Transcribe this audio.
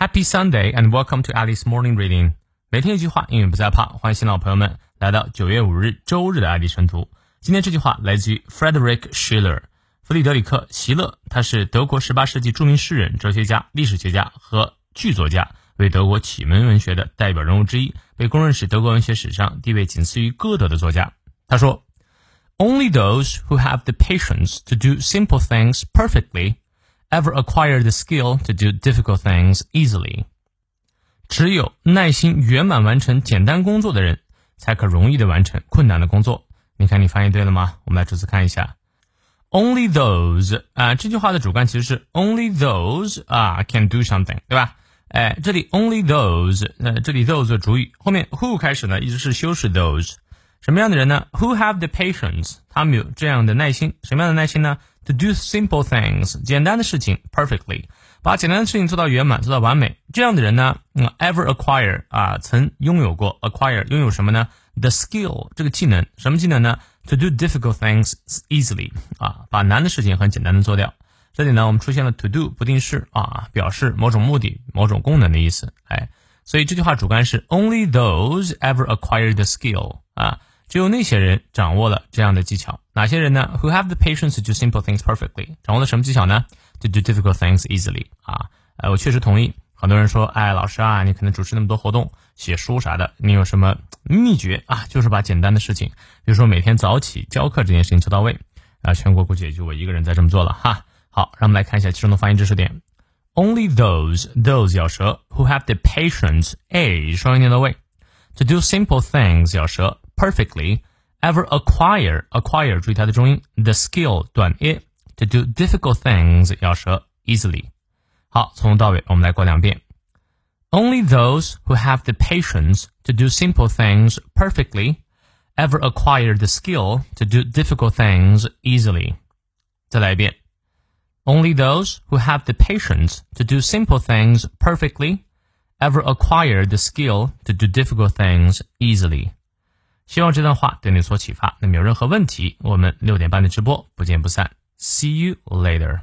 Happy Sunday and welcome to Alice Morning Reading。每天一句话，英语不再怕。欢迎新老朋友们来到九月五日周日的爱丽晨读。今天这句话来自于 Frederick Schiller，弗里德里克·席勒，他是德国十八世纪着名诗人、哲学家、历史学家和剧作家，为德国启蒙文学的代表人物之一，被公认是德国文学史上地位仅次于歌德的作家。他说：“Only those who have the patience to do simple things perfectly。” ever acquire the skill to do difficult things easily。只有耐心圆满完成简单工作的人，才可容易的完成困难的工作。你看，你翻译对了吗？我们来逐词看一下。Only those 啊，这句话的主干其实是 only those 啊 can do something，对吧？哎，这里 only those，呃，这里 those 做主语，后面 who 开始呢，一直是修饰 those。 什么样的人呢？Who have the patience？他们有这样的耐心。什么样的耐心呢？To do simple things，简单的事情，perfectly，把简单的事情做到圆满，做到完美。这样的人呢，嗯，ever acquire 啊，曾拥有过 acquire，拥有什么呢？The skill 这个技能，什么技能呢？To do difficult things easily 啊，把难的事情很简单的做掉。这里呢，我们出现了 to do 不定式啊，表示某种目的、某种功能的意思。哎，所以这句话主干是 Only those ever acquire the skill 啊。 只有那些人掌握了这样的技巧，哪些人呢？Who have the patience to do simple things perfectly？掌握了什么技巧呢？To do difficult things easily。啊，呃，我确实同意。很多人说，哎，老师啊，你可能主持那么多活动，写书啥的，你有什么秘诀啊？就是把简单的事情，比如说每天早起教课这件事情做到位。啊，全国估计也就我一个人在这么做了哈。好，让我们来看一下其中的发音知识点。Only those those 咬舌，who have the patience a 双音念到位，to do simple things 咬舌。perfectly ever acquire acquire 注意它的重音 the skill 短 i to do difficult things 咬舌 easily。好，从头到尾我们来过两遍。Only those who have the patience to do simple things perfectly ever acquire the skill to do difficult things easily. 再来一遍。Only those who have the patience to do simple things perfectly ever acquire the skill to do difficult things easily. 希望这段话对你有所启发。那么有任何问题，我们六点半的直播不见不散。See you later.